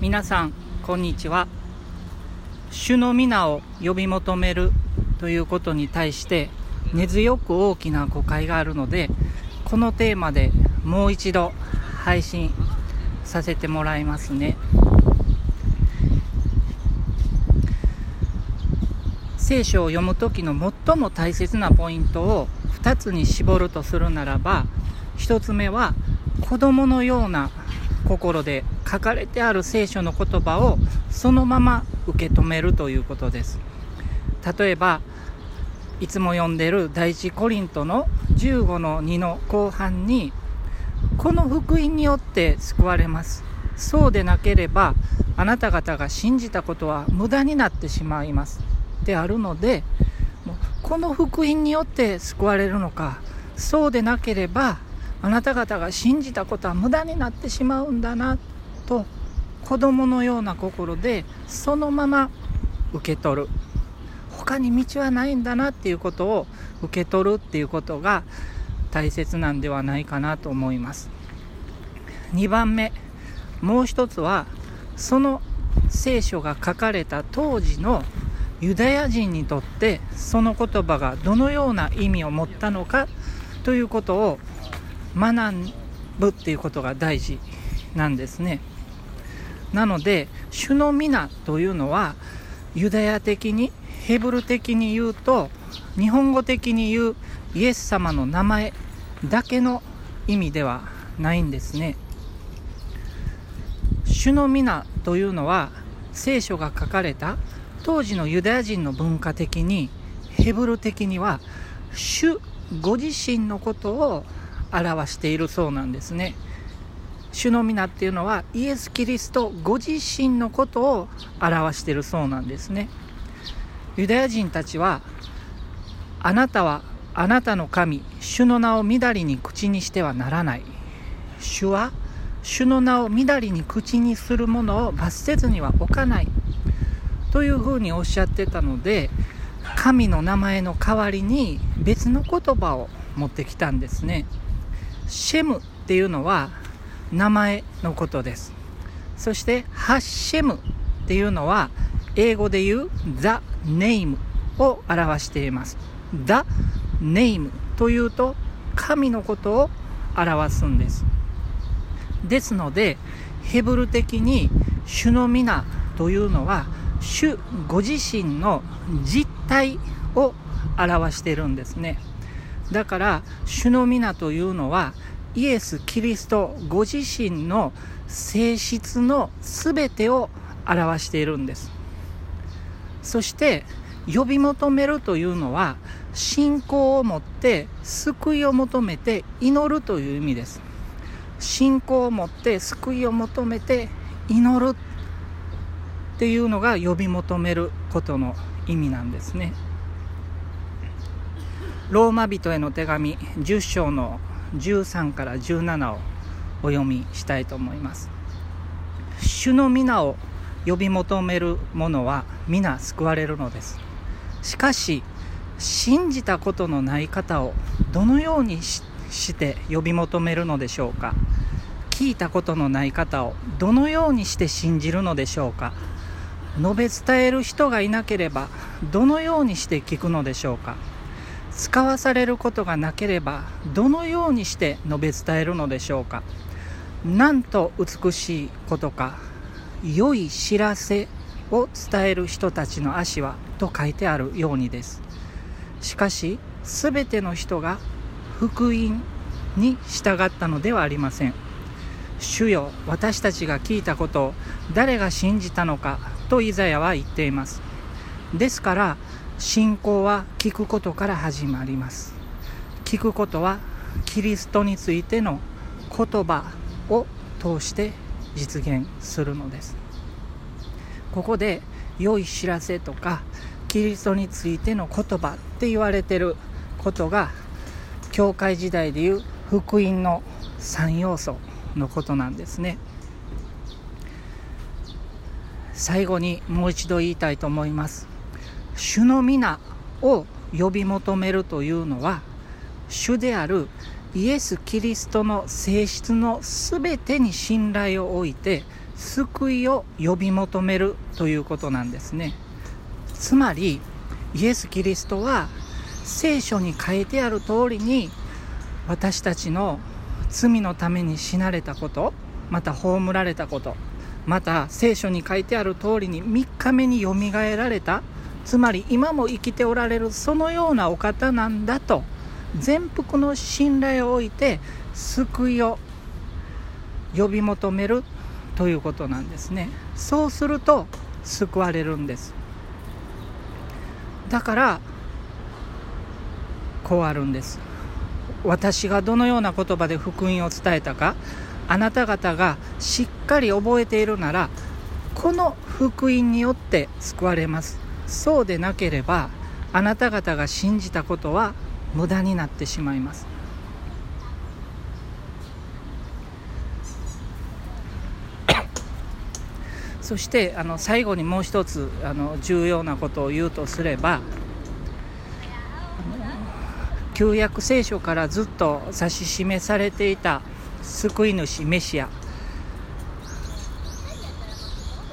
皆さんこんにちは。主の皆を呼び求めるということに対して根強く大きな誤解があるのでこのテーマでもう一度配信させてもらいますね。聖書を読む時の最も大切なポイントを2つに絞るとするならば1つ目は子供のような心で書かれてある聖書の言葉をそのまま受け止めるということです。例えばいつも読んでる第一コリントの15の2の後半にこの福音によって救われます。そうでなければあなた方が信じたことは無駄になってしまいます。であるのでこの福音によって救われるのか。そうでなければあなた方が信じたことは無駄になってしまうんだなと子供のような心でそのまま受け取る。他に道はないんだなっていうことを受け取るっていうことが大切なんではないかなと思います。2番目もう一つはその聖書が書かれた当時のユダヤ人にとってその言葉がどのような意味を持ったのかということを学ぶっていうことが大事なんですね。なので主の皆というのはユダヤ的にヘブル的に言うと日本語的に言うイエス様の名前だけの意味ではないんですね。主の皆というのは聖書が書かれた当時のユダヤ人の文化的にヘブル的には主ご自身のことを表しているそうなんですね。主の皆っていうのはイエス・キリストご自身のことを表しているそうなんですね。ユダヤ人たちはあなたはあなたの神主の名をみだりに口にしてはならない。主は主の名をみだりに口にするものを罰せずには置かない。というふうにおっしゃってたので神の名前の代わりに別の言葉を持ってきたんですね。シェムっていうのは名前のことです。そしてハッシェムっていうのは英語で言う The Name を表しています。The Name というと神のことを表すんです。ですのでヘブル的に主の皆というのは主ご自身の実態を表してるんですね。だから主の皆というのはイエス・キリストご自身の性質の全てを表しているんです。そして呼び求めるというのは信仰を持って救いを求めて祈るという意味です。信仰を持って救いを求めて祈るっていうのが呼び求めることの意味なんですね。ローマ人への手紙10章の13から17をお読みしたいと思います。主の皆を呼び求める者は皆救われるのです。しかし信じたことのない方をどのようにして呼び求めるのでしょうか。聞いたことのない方をどのようにして信じるのでしょうか。述べ伝える人がいなければどのようにして聞くのでしょうか。使わされることがなければどのようにして述べ伝えるのでしょうか？なんと美しいことか良い知らせを伝える人たちの足はと書いてあるようにです。しかし全ての人が福音に従ったのではありません。主よ私たちが聞いたことを誰が信じたのかとイザヤは言っています。ですから信仰は聞くことから始まります。聞くことはキリストについての言葉を通して実現するのです。ここで良い知らせとかキリストについての言葉って言われてることが教会時代でいう福音の3要素のことなんですね。最後にもう一度言いたいと思います。主の皆を呼び求めるというのは主であるイエス・キリストの性質の全てに信頼を置いて救いを呼び求めるということなんですね。つまりイエス・キリストは聖書に書いてある通りに私たちの罪のために死なれたことまた葬られたことまた聖書に書いてある通りに3日目によみがえられたつまり今も生きておられるそのようなお方なんだと全幅の信頼を置いて救いを呼び求めるということなんですね。そうすると救われるんです。だからこうあるんです。私がどのような言葉で福音を伝えたかあなた方がしっかり覚えているならこの福音によって救われます。そうでなければあなた方が信じたことは無駄になってしまいます。そしてあの最後にもう一つあの重要なことを言うとすれば旧約聖書からずっと指し示されていた救い主メシア。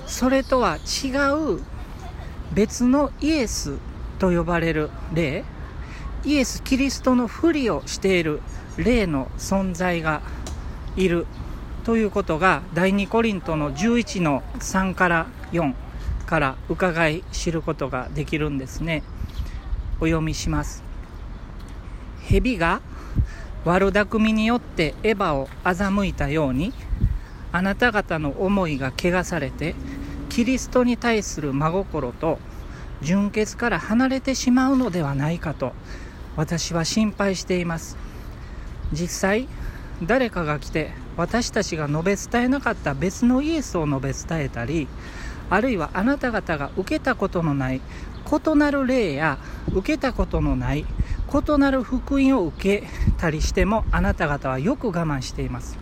それとは違う別のイエスと呼ばれる霊イエス・キリストのふりをしている霊の存在がいるということが第2コリントの11の3から4から伺い知ることができるんですね。お読みします。蛇が悪巧みによってエヴァを欺いたようにあなた方の思いが汚されてキリストに対する真心と純潔から離れてしまうのではないかと私は心配しています。実際誰かが来て私たちが述べ伝えなかった別のイエスを述べ伝えたりあるいはあなた方が受けたことのない異なる例や受けたことのない異なる福音を受けたりしてもあなた方はよく我慢しています。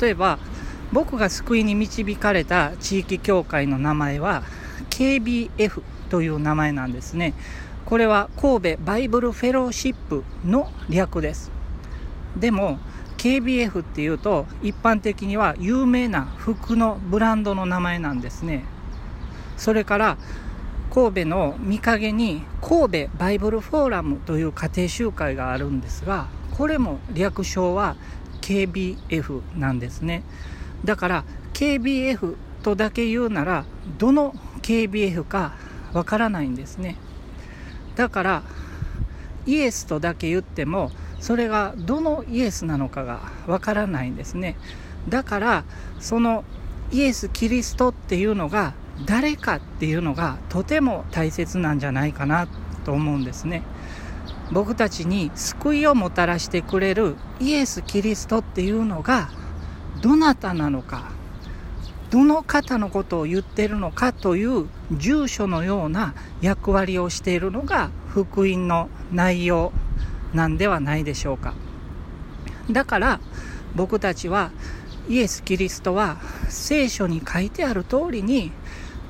例えば僕が救いに導かれた地域協会の名前は KBF という名前なんですね。これは神戸バイブルフェローシップの略です。でも KBF っていうと一般的には有名な服のブランドの名前なんですね。それから神戸の御影に神戸バイブルフォーラムという家庭集会があるんですがこれも略称は KBF なんですね。だから KBF とだけ言うならどの KBF かわからないんですね。だからイエスとだけ言ってもそれがどのイエスなのかがわからないんですね。だからそのイエス・キリストっていうのが誰かっていうのがとても大切なんじゃないかなと思うんですね。僕たちに救いをもたらしてくれるイエス・キリストっていうのがどなたなのかどの方のことを言ってるのかという住所のような役割をしているのが福音の内容なんではないでしょうか。だから僕たちはイエス・キリストは聖書に書いてある通りに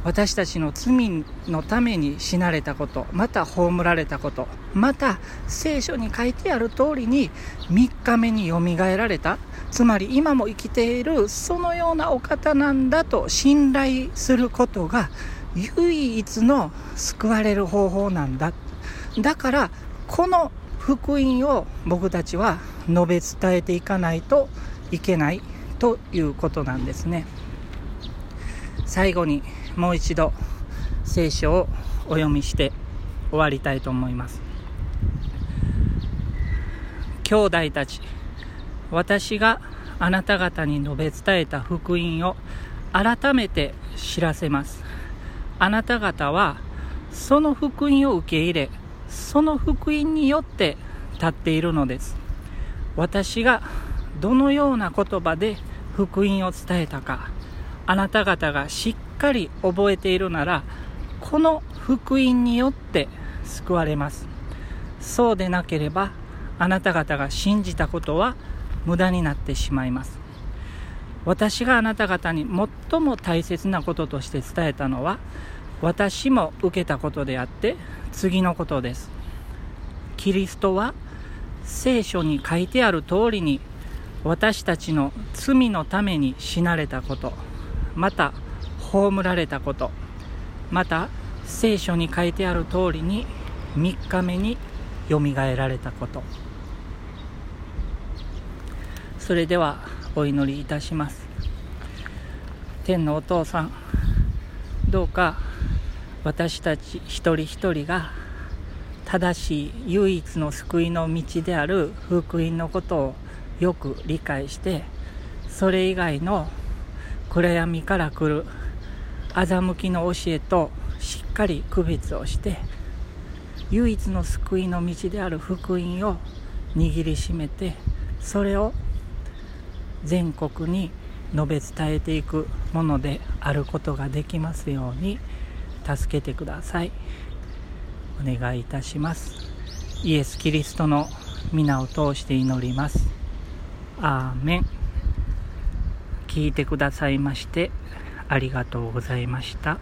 私たちの罪のために死なれたこと、また葬られたこと、また聖書に書いてある通りに3日目によみがえられた、つまり今も生きているそのようなお方なんだと信頼することが唯一の救われる方法なんだ。だからこの福音を僕たちは述べ伝えていかないといけないということなんですね。最後にもう一度聖書をお読みして終わりたいと思います。兄弟たち私があなた方に述べ伝えた福音を改めて知らせます。あなた方はその福音を受け入れその福音によって立っているのです。私がどのような言葉で福音を伝えたかあなた方がしっかり覚えているならこの福音によって救われます。そうでなければあなた方が信じたことは無駄になってしまいます。私があなた方に最も大切なこととして伝えたのは私も受けたことであって次のことです。キリストは聖書に書いてある通りに私たちの罪のために死なれたことまた葬られたこと。また聖書に書いてある通りに3日目によみがえられたこと。それではお祈りいたします。天のお父さんどうか私たち一人一人が正しい唯一の救いの道である福音のことをよく理解してそれ以外の暗闇から来る欺きの教えとしっかり区別をして唯一の救いの道である福音を握りしめてそれを全国に述べ伝えていくものであることができますように助けてください。お願いいたします。イエス・キリストの皆を通して祈ります。アーメン。聞いてくださいましてありがとうございました。